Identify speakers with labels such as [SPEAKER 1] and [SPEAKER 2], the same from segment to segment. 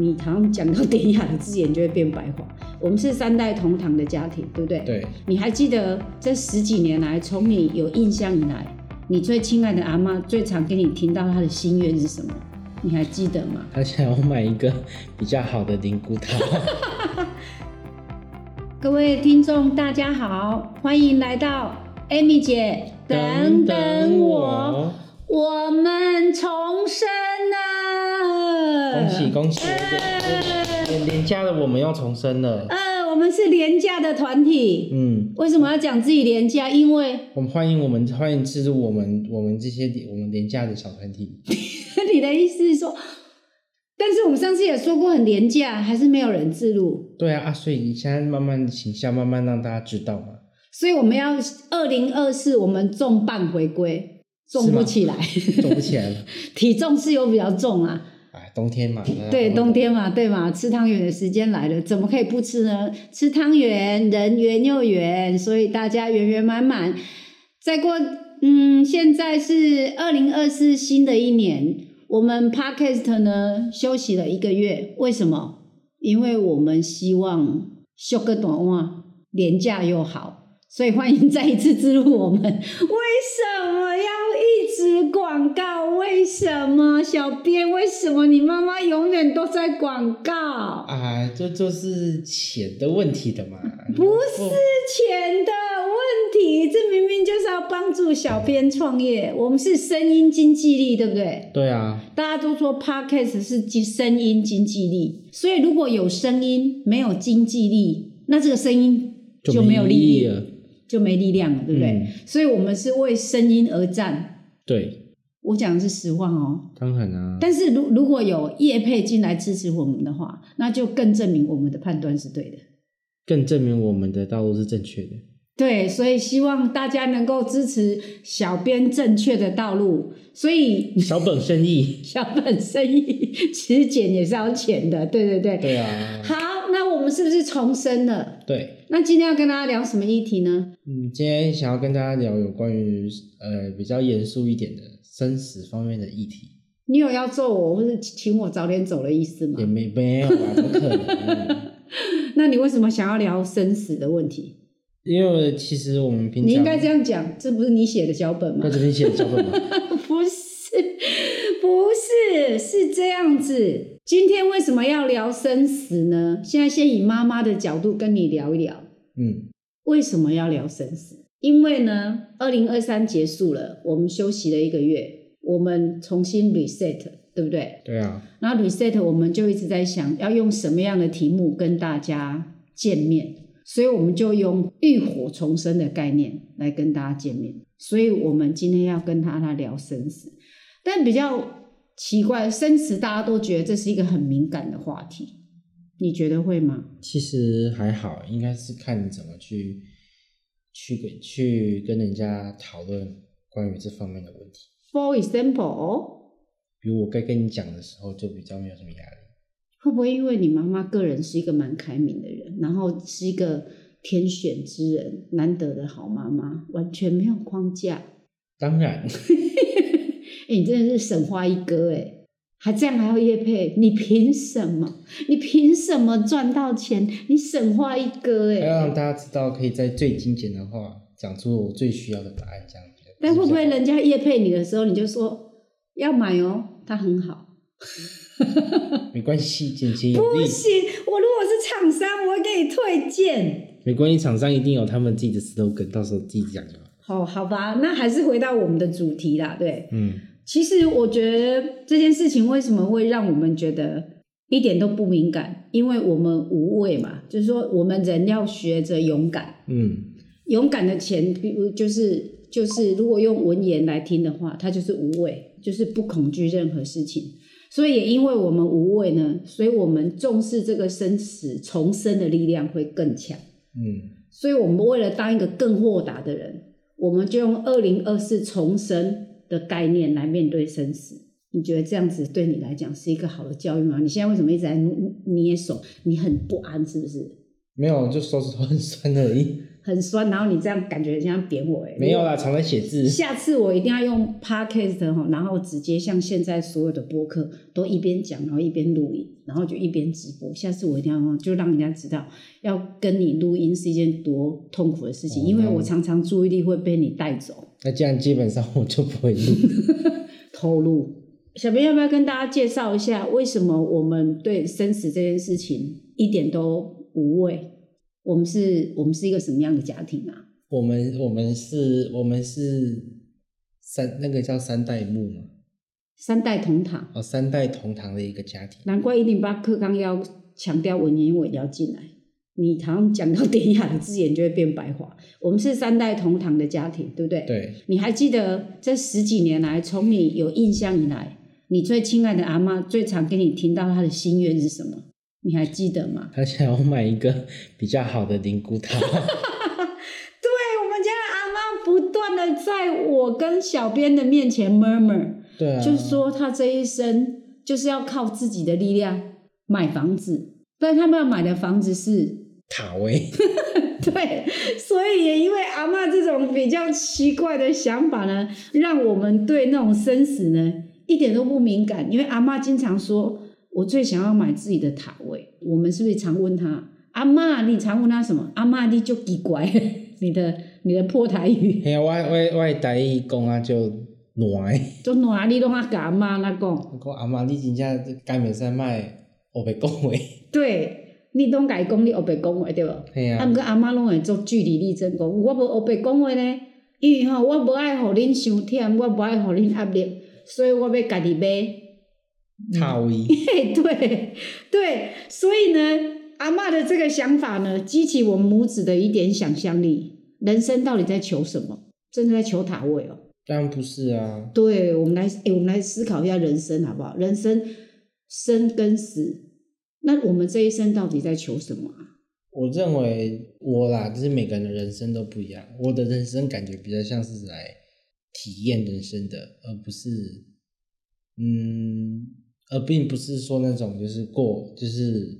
[SPEAKER 1] 你好像讲到典雅的字眼就会变白话。我们是三代同堂的家庭，对不对？
[SPEAKER 2] 对，
[SPEAKER 1] 你还记得这十几年来，从你有印象以来，你最亲爱的阿妈最常给你听到她的心愿是什么？你还记得吗？
[SPEAKER 2] 她想要买一个比较好的灵骨塔。
[SPEAKER 1] 各位听众，大家好，欢迎来到 Amy 姐等等我，我们重生
[SPEAKER 2] 喜恭喜！连连家的我们要重生了。
[SPEAKER 1] 呃，我们是廉价的团体。
[SPEAKER 2] 嗯，
[SPEAKER 1] 为什么要讲自己廉价？因为
[SPEAKER 2] 我们欢迎我们欢迎进入我们我们这些我们廉价的小团体。
[SPEAKER 1] 你的意思是说？但是我们上次也说过很廉价，还是没有人自入。
[SPEAKER 2] 对啊，啊，所以你现在慢慢的形象慢慢让大家知道嘛。
[SPEAKER 1] 所以我们要二零二四，我们重磅回归，重不起来，
[SPEAKER 2] 重不起来了。
[SPEAKER 1] 体重是有比较重啊。
[SPEAKER 2] 哎，冬天嘛。
[SPEAKER 1] 对，冬天嘛，对嘛，吃汤圆的时间来了，怎么可以不吃呢？吃汤圆，人圆又圆，所以大家圆圆满满。再过，嗯，现在是二零二四新的一年。我们 podcast 呢休息了一个月，为什么？因为我们希望休个短袜，廉价又好，所以欢迎再一次植入我们。为什么要一直广告？为什么小编？为什么你妈妈永远都在广告？
[SPEAKER 2] 啊，这就是钱的问题的嘛？
[SPEAKER 1] 不是钱的问题。这明明就是要帮助小编创业，我们是声音经济力，对不对？
[SPEAKER 2] 对啊，
[SPEAKER 1] 大家都说 podcast 是声音经济力，所以如果有声音没有经济力，那这个声音就没有力
[SPEAKER 2] 了，
[SPEAKER 1] 就没力量了，对不对？所以我们是为声音而战。
[SPEAKER 2] 对，
[SPEAKER 1] 我讲的是实话哦。
[SPEAKER 2] 当然啊。
[SPEAKER 1] 但是如如果有叶配进来支持我们的话，那就更证明我们的判断是对的，
[SPEAKER 2] 更证明我们的道路是正确的。
[SPEAKER 1] 对，所以希望大家能够支持小编正确的道路。所以
[SPEAKER 2] 小本生意，
[SPEAKER 1] 小本生意 其实剪也是要钱的，对对对。
[SPEAKER 2] 对啊。
[SPEAKER 1] 好，那我们是不是重生了？
[SPEAKER 2] 对。
[SPEAKER 1] 那今天要跟大家聊什么议题呢？
[SPEAKER 2] 嗯，今天想要跟大家聊有关于呃比较严肃一点的生死方面的议题。
[SPEAKER 1] 你有要揍我或者请我早点走的意思吗？
[SPEAKER 2] 也没没有啊，怎么可能？
[SPEAKER 1] 那你为什么想要聊生死的问题？
[SPEAKER 2] 因为其实我们平
[SPEAKER 1] 常你应该这样讲，这不是你写的脚本吗？
[SPEAKER 2] 那是你写的脚本吗？
[SPEAKER 1] 不是，是，是这样子。今天为什么要聊生死呢？现在先以妈妈的角度跟你聊一聊。
[SPEAKER 2] 嗯，
[SPEAKER 1] 为什么要聊生死？因为呢，二零二三结束了，我们休息了一个月，我们重新 reset，对不对？
[SPEAKER 2] 对啊。
[SPEAKER 1] 然后 reset，我们就一直在想要用什么样的题目跟大家见面。所以我们就用浴火重生的概念来跟大家见面。所以我们今天要跟他来聊生死，但比较奇怪，生死大家都觉得这是一个很敏感的话题，你觉得会吗？
[SPEAKER 2] 其实还好，应该是看你怎么去去跟去跟人家讨论关于这方面的问题。
[SPEAKER 1] For example，
[SPEAKER 2] 比如我该跟你讲的时候，就比较没有什么压力。
[SPEAKER 1] 会不会因为你妈妈个人是一个蛮开明的人，然后是一个天选之人，难得的好妈妈，完全没有框架？
[SPEAKER 2] 当然，
[SPEAKER 1] 哎，你真的是神话一哥哎，还这样还要叶配，你凭什么？你凭什么赚到钱？你神话一哥哎，
[SPEAKER 2] 要让大家知道，可以在最精简的话讲出我最需要的答案，这样子。
[SPEAKER 1] 但会不会人家叶配你的时候，你就说要买哦，它很好。
[SPEAKER 2] 没关系，简洁
[SPEAKER 1] 有力。不行，我如果是厂商，我会给你推荐。
[SPEAKER 2] 没关系，厂商一定有他们自己的 slogan，到时候自己讲就
[SPEAKER 1] 好。好，好吧，那还是回到我们的主题啦。对，
[SPEAKER 2] 嗯，
[SPEAKER 1] 其实我觉得这件事情为什么会让我们觉得一点都不敏感？因为我们无畏嘛，就是说我们人要学着勇敢。
[SPEAKER 2] 嗯，
[SPEAKER 1] 勇敢的前，比如就是就是，如果用文言来听的话，它就是无畏，就是不恐惧任何事情。所以也因为我们无畏呢，所以我们重视这个生死重生的力量会更强。
[SPEAKER 2] 嗯，
[SPEAKER 1] 所以我们为了当一个更豁达的人，我们就用二零二四重生的概念来面对生死。你觉得这样子对你来讲是一个好的教育吗？你现在为什么一直在捏手？你很不安是不是？
[SPEAKER 2] 没有，就手指头很酸而已。
[SPEAKER 1] 很酸，然后你这样感觉很像扁我哎。
[SPEAKER 2] 没有啦，常在写字。
[SPEAKER 1] 下次我一定要用 podcast 哈，然后直接像现在所有的播客都一边讲，然后一边录音，然后就一边直播。下次我一定要就让人家知道，要跟你录音是一件多痛苦的事情，因为我常常注意力会被你带走。
[SPEAKER 2] 那这样基本上我就不会录。
[SPEAKER 1] 偷录。小编要不要跟大家介绍一下，为什么我们对生死这件事情一点都无畏？我们是，我们是一个什么样的家庭啊？
[SPEAKER 2] 我们，我们是，我们是三，那个叫三代目嘛？
[SPEAKER 1] 三代同堂。
[SPEAKER 2] 哦，三代同堂的一个家庭。
[SPEAKER 1] 难怪一零八课纲要强调文言文要进来。你好像讲到典雅的字眼就会变白话。我们是三代同堂的家庭，对不对？
[SPEAKER 2] 对。
[SPEAKER 1] 你还记得这十几年来，从你有印象以来？你最亲爱的阿妈最常给你听到她的心愿是什么？你还记得吗？
[SPEAKER 2] 她想要买一个比较好的灵骨塔。对，我们
[SPEAKER 1] 家的阿妈不断的在我跟小编的面前 murmur，
[SPEAKER 2] 对啊，
[SPEAKER 1] 就是说她这一生就是要靠自己的力量买房子，但他们要买的房子是
[SPEAKER 2] 塔位。
[SPEAKER 1] 对，所以也因为阿妈这种比较奇怪的想法呢，让我们对那种生死呢。一点都不敏感，因为阿妈经常说，我最想要买自己的塔位。我们是不是常问他，阿妈，你常问他什么？阿妈，你就奇怪，你的你的破台语。
[SPEAKER 2] 嘿，我我我台语讲啊，就暖。
[SPEAKER 1] 就烂，你拢啊甲阿妈那讲。
[SPEAKER 2] 我讲阿妈，你真正该袂使卖学白讲话。
[SPEAKER 1] 对，你拢家讲你学白讲话对无？
[SPEAKER 2] 系啊。
[SPEAKER 1] 啊，毋过阿妈拢会做据理力争讲，我无学白讲话呢，因为吼，我无爱互恁伤忝，我无爱互恁压力。所以我要家己买
[SPEAKER 2] 塔位。
[SPEAKER 1] 对对，所以呢，阿妈的这个想法呢，激起我母子的一点想象力。人生到底在求什么？真的在求塔位哦？
[SPEAKER 2] 当然不是啊。
[SPEAKER 1] 对，我们来，哎，我们来思考一下人生好不好？人生生跟死，那我们这一生到底在求什么啊？
[SPEAKER 2] 我认为我啦，就是每个人的人生都不一样。我的人生感觉比较像是来。体验人生的，而不是，嗯，而并不是说那种就是过，就是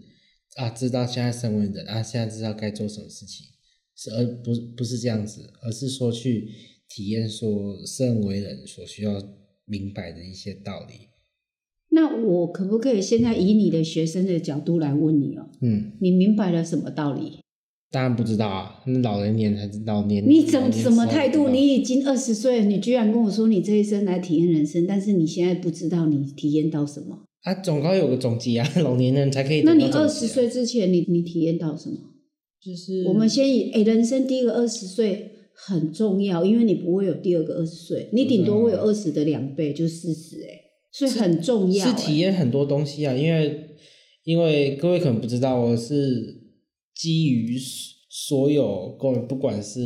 [SPEAKER 2] 啊，知道现在身为人啊，现在知道该做什么事情，是而不不是这样子，而是说去体验说身为人所需要明白的一些道理。
[SPEAKER 1] 那我可不可以现在以你的学生的角度来问你哦？
[SPEAKER 2] 嗯，
[SPEAKER 1] 你明白了什么道理？
[SPEAKER 2] 当然不知道啊，那老人年才知道年。
[SPEAKER 1] 你怎什么态度？你已经二十岁，你居然跟我说你这一生来体验人生，但是你现在不知道你体验到什么？
[SPEAKER 2] 啊，总该有个总结啊，老年人才可以。
[SPEAKER 1] 那你二十岁之前，你你体验到什么？
[SPEAKER 2] 就是
[SPEAKER 1] 我们先以诶，人生第一个二十岁很重要，因为你不会有第二个二十岁，你顶多会有二十的两倍，就四十诶，所以很重要。
[SPEAKER 2] 是体验很多东西啊，因为因为各位可能不知道，我是。基于所有各位，不管是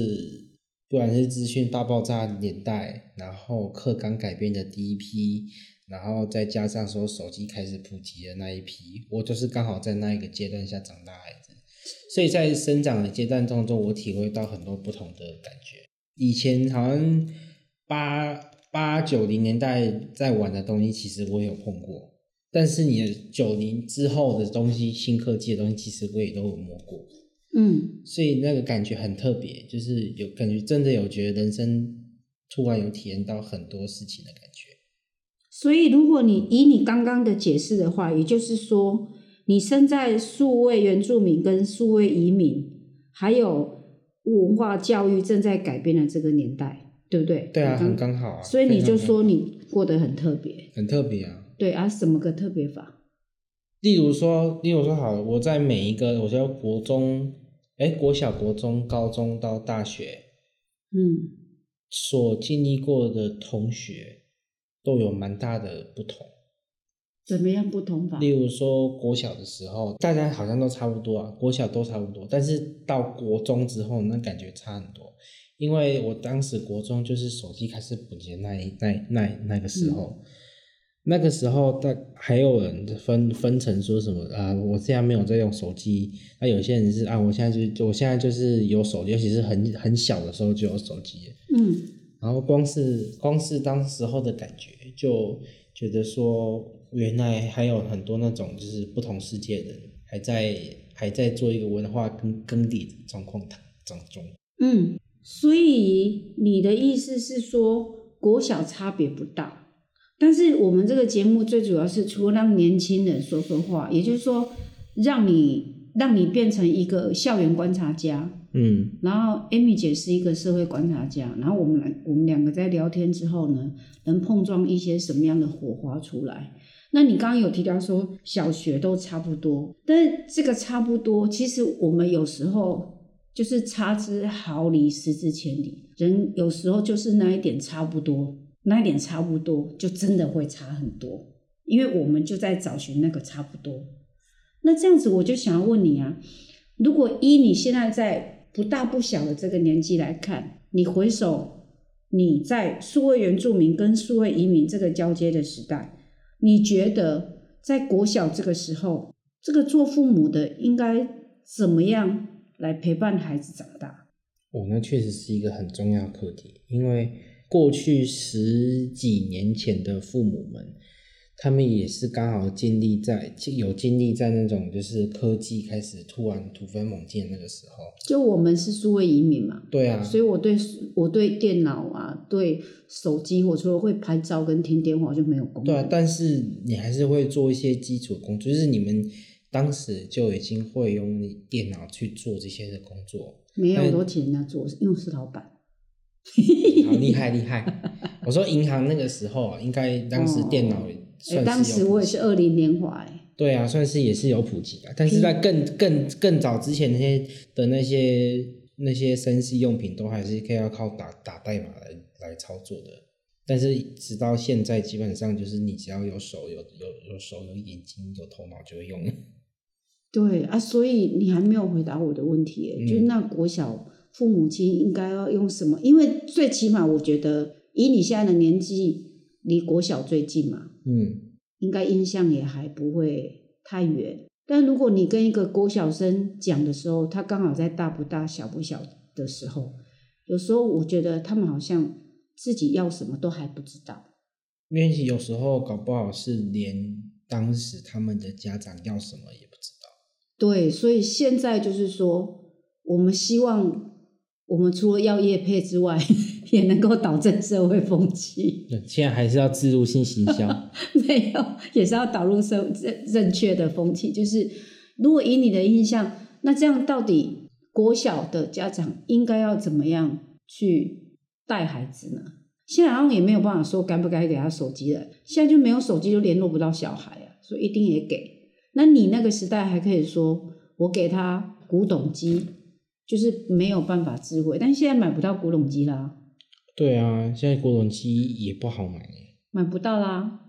[SPEAKER 2] 不管是资讯大爆炸年代，然后课纲改变的第一批，然后再加上说手机开始普及的那一批，我就是刚好在那一个阶段下长大孩子，所以在生长的阶段当中，我体会到很多不同的感觉。以前好像八八九零年代在玩的东西，其实我有碰过。但是你的九零之后的东西，新科技的东西，其实我也都有摸过，
[SPEAKER 1] 嗯，
[SPEAKER 2] 所以那个感觉很特别，就是有感觉，真的有觉得人生突然有体验到很多事情的感觉。
[SPEAKER 1] 所以，如果你以你刚刚的解释的话，也就是说，你身在数位原住民跟数位移民，还有文化教育正在改变的这个年代，对不对？
[SPEAKER 2] 对啊，很刚好啊。
[SPEAKER 1] 所以你就说你过得很特别，
[SPEAKER 2] 很特别啊。
[SPEAKER 1] 对啊，什么个特别法？
[SPEAKER 2] 例如说，例如说，好，我在每一个，我叫国中，哎，国小、国中、高中到大学，
[SPEAKER 1] 嗯，
[SPEAKER 2] 所经历过的同学都有蛮大的不同。
[SPEAKER 1] 怎么样不同法？
[SPEAKER 2] 例如说，国小的时候，大家好像都差不多啊，国小都差不多，但是到国中之后，那感觉差很多。因为我当时国中就是手机开始普及那一那那那个时候。那个时候，大还有人分分成说什么啊？我现在没有在用手机。那有些人是啊，我现在就我现在就是有手机，尤其是很很小的时候就有手机。
[SPEAKER 1] 嗯。
[SPEAKER 2] 然后光是光是当时候的感觉，就觉得说，原来还有很多那种就是不同世界的人，还在还在做一个文化更更迭的状况当中。
[SPEAKER 1] 嗯，所以你的意思是说，国小差别不大，但是我们这个节目最主要是除了让年轻人说说话，也就是说，让你让你变成一个校园观察家，
[SPEAKER 2] 嗯，
[SPEAKER 1] 然后 Amy 姐是一个社会观察家，然后我们来我们两个在聊天之后呢，能碰撞一些什么样的火花出来？那你刚刚有提到说小学都差不多，但是这个差不多，其实我们有时候就是差之毫厘，失之千里。人有时候就是那一点差不多，那一点差不多，就真的会差很多，因为我们就在找寻那个差不多。那这样子，我就想要问你啊，如果依你现在在不大不小的这个年纪来看，你回首你在数位原住民跟数位移民这个交接的时代。你觉得在国小这个时候，这个做父母的应该怎么样来陪伴孩子长大？
[SPEAKER 2] 哦，那确实是一个很重要课题，因为过去十几年前的父母们。他们也是刚好经历在有经历在那种就是科技开始突然突飞猛进那个时候，
[SPEAKER 1] 就我们是数位移民嘛，
[SPEAKER 2] 对啊，
[SPEAKER 1] 所以我对我对电脑啊，对手机，我除了会拍照跟听电话就没有工作。
[SPEAKER 2] 对啊，但是你还是会做一些基础工作，就是你们当时就已经会用电脑去做这些的工作。
[SPEAKER 1] 没有，都请人家做，因为是老板。
[SPEAKER 2] 好厉害厉害！我说银行那个时候啊，应该当时 电脑。
[SPEAKER 1] 哎，当时我也是二零年华哎。
[SPEAKER 2] 对啊，算是也是有普及啊，但是在更更更早之前那些的那些那些生息用品都还是可以要靠打打代码来来操作的。但是直到现在，基本上就是你只要有手有有有手有眼睛有头脑就会用。
[SPEAKER 1] 对啊，所以你还没有回答我的问题，就是那国小父母亲应该要用什么？因为最起码我觉得以你现在的年纪。离国小最近嘛，
[SPEAKER 2] 嗯，
[SPEAKER 1] 应该印象也还不会太远。但如果你跟一个国小生讲的时候，他刚好在大不大小不小的时候，有时候我觉得他们好像自己要什么都还不知道。
[SPEAKER 2] 因为有时候搞不好是连当时他们的家长要什么也不知道。
[SPEAKER 1] 对，所以现在就是说，我们希望。我们除了要业配之外，也能够导正社会风气。
[SPEAKER 2] 现在还是要植入性行销，
[SPEAKER 1] 没有，也是要导入社正正确的风气。就是如果以你的印象，那这样到底国小的家长应该要怎么样去带孩子呢？现在好像也没有办法说该不该给他手机了。现在就没有手机就联络不到小孩啊，所以一定也给。那你那个时代还可以说，我给他古董机。就是没有办法智慧，但现在买不到古董机啦。
[SPEAKER 2] 对啊，现在古董机也不好买，
[SPEAKER 1] 买不到啦。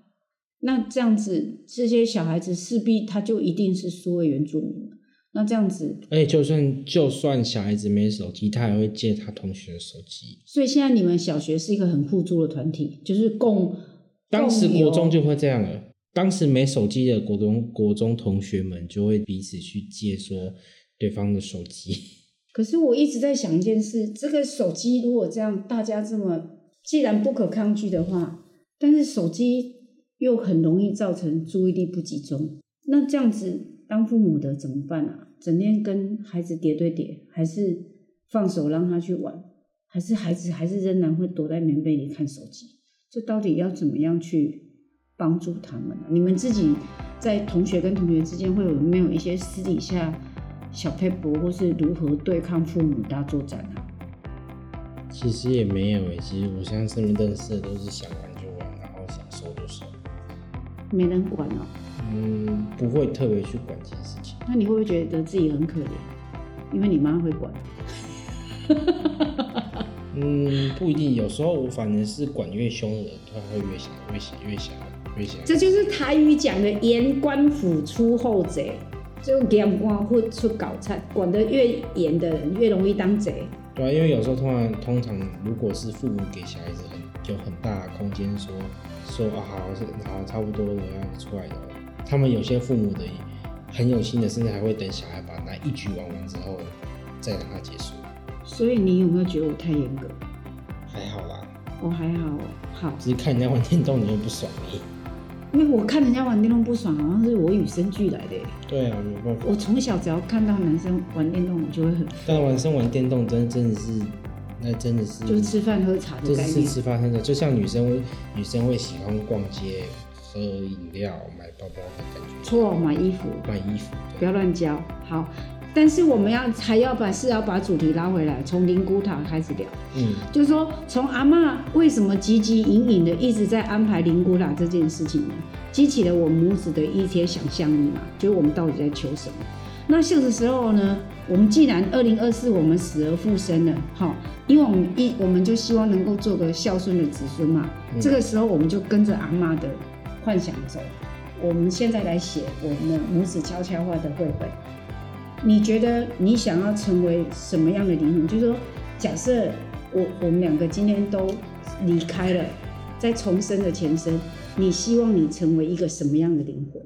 [SPEAKER 1] 那这样子，这些小孩子势必他就一定是数位原住民那这样子，
[SPEAKER 2] 而且就算就算小孩子没手机，他也会借他同学的手机。
[SPEAKER 1] 所以现在你们小学是一个很互助的团体，就是共。
[SPEAKER 2] 当时国中就会这样了，当时没手机的国中国中同学们就会彼此去借说对方的手机。
[SPEAKER 1] 可是我一直在想一件事：这个手机如果这样，大家这么既然不可抗拒的话，但是手机又很容易造成注意力不集中，那这样子当父母的怎么办啊？整天跟孩子叠对叠，还是放手让他去玩，还是孩子还是仍然会躲在棉被里看手机？这到底要怎么样去帮助他们？你们自己在同学跟同学之间会有没有一些私底下？小佩伯或是如何对抗父母大作战啊？
[SPEAKER 2] 其实也没有诶，其实我现在身边认识的都是想玩就玩，然后想收就收，
[SPEAKER 1] 没人管哦。
[SPEAKER 2] 嗯，不会特别去管这件事情。
[SPEAKER 1] 那你会不会觉得自己很可怜？因为你妈会管。
[SPEAKER 2] 嗯，不一定，有时候我反正是管越凶的人，他会越想越想越想越想。
[SPEAKER 1] 这就是台语讲的“言官府出后贼”。就严官会出搞菜，管得越严的人越容易当贼。
[SPEAKER 2] 对啊，因为有时候通常通常如果是父母给小孩子很有很大的空间，说说啊好是好差不多我要出来了，他们有些父母的很有心的，甚至还会等小孩把那一局玩完之后再让他结束。
[SPEAKER 1] 所以你有没有觉得我太严格？
[SPEAKER 2] 还好啦，
[SPEAKER 1] 我还好，好，
[SPEAKER 2] 只是看人家玩电动你又不爽而已。
[SPEAKER 1] 因为我看人家玩电动不爽，好像是我与生俱来的耶。
[SPEAKER 2] 对啊，没办法。
[SPEAKER 1] 我从小只要看到男生玩电动，我就会很
[SPEAKER 2] 但男生玩电动真真的是，那真的是
[SPEAKER 1] 就是吃饭喝茶的
[SPEAKER 2] 就是。吃饭喝茶，就像女生会女生会喜欢逛街、喝饮料、买包包的感觉，
[SPEAKER 1] 错，买衣服
[SPEAKER 2] 买衣服。
[SPEAKER 1] 不要乱教。好，但是我们要还要把是要把主题拉回来，从灵骨塔开始聊。
[SPEAKER 2] 嗯，
[SPEAKER 1] 就是说，从阿嬷为什么汲汲营营的一直在安排灵骨塔这件事情呢？激起了我母子的一些想象力嘛，就是我们到底在求什么？那这个时候呢，我们既然二零二四我们死而复生了，哈，因为我们一我们就希望能够做个孝顺的子孙嘛，
[SPEAKER 2] 嗯
[SPEAKER 1] 这个时候我们就跟着阿妈的幻想走。我们现在来写我们的母子悄悄话的绘本。你觉得你想要成为什么样的灵魂？就是说，假设我我们两个今天都离开了，在重生的前身，你希望你成为一个什么样的灵魂？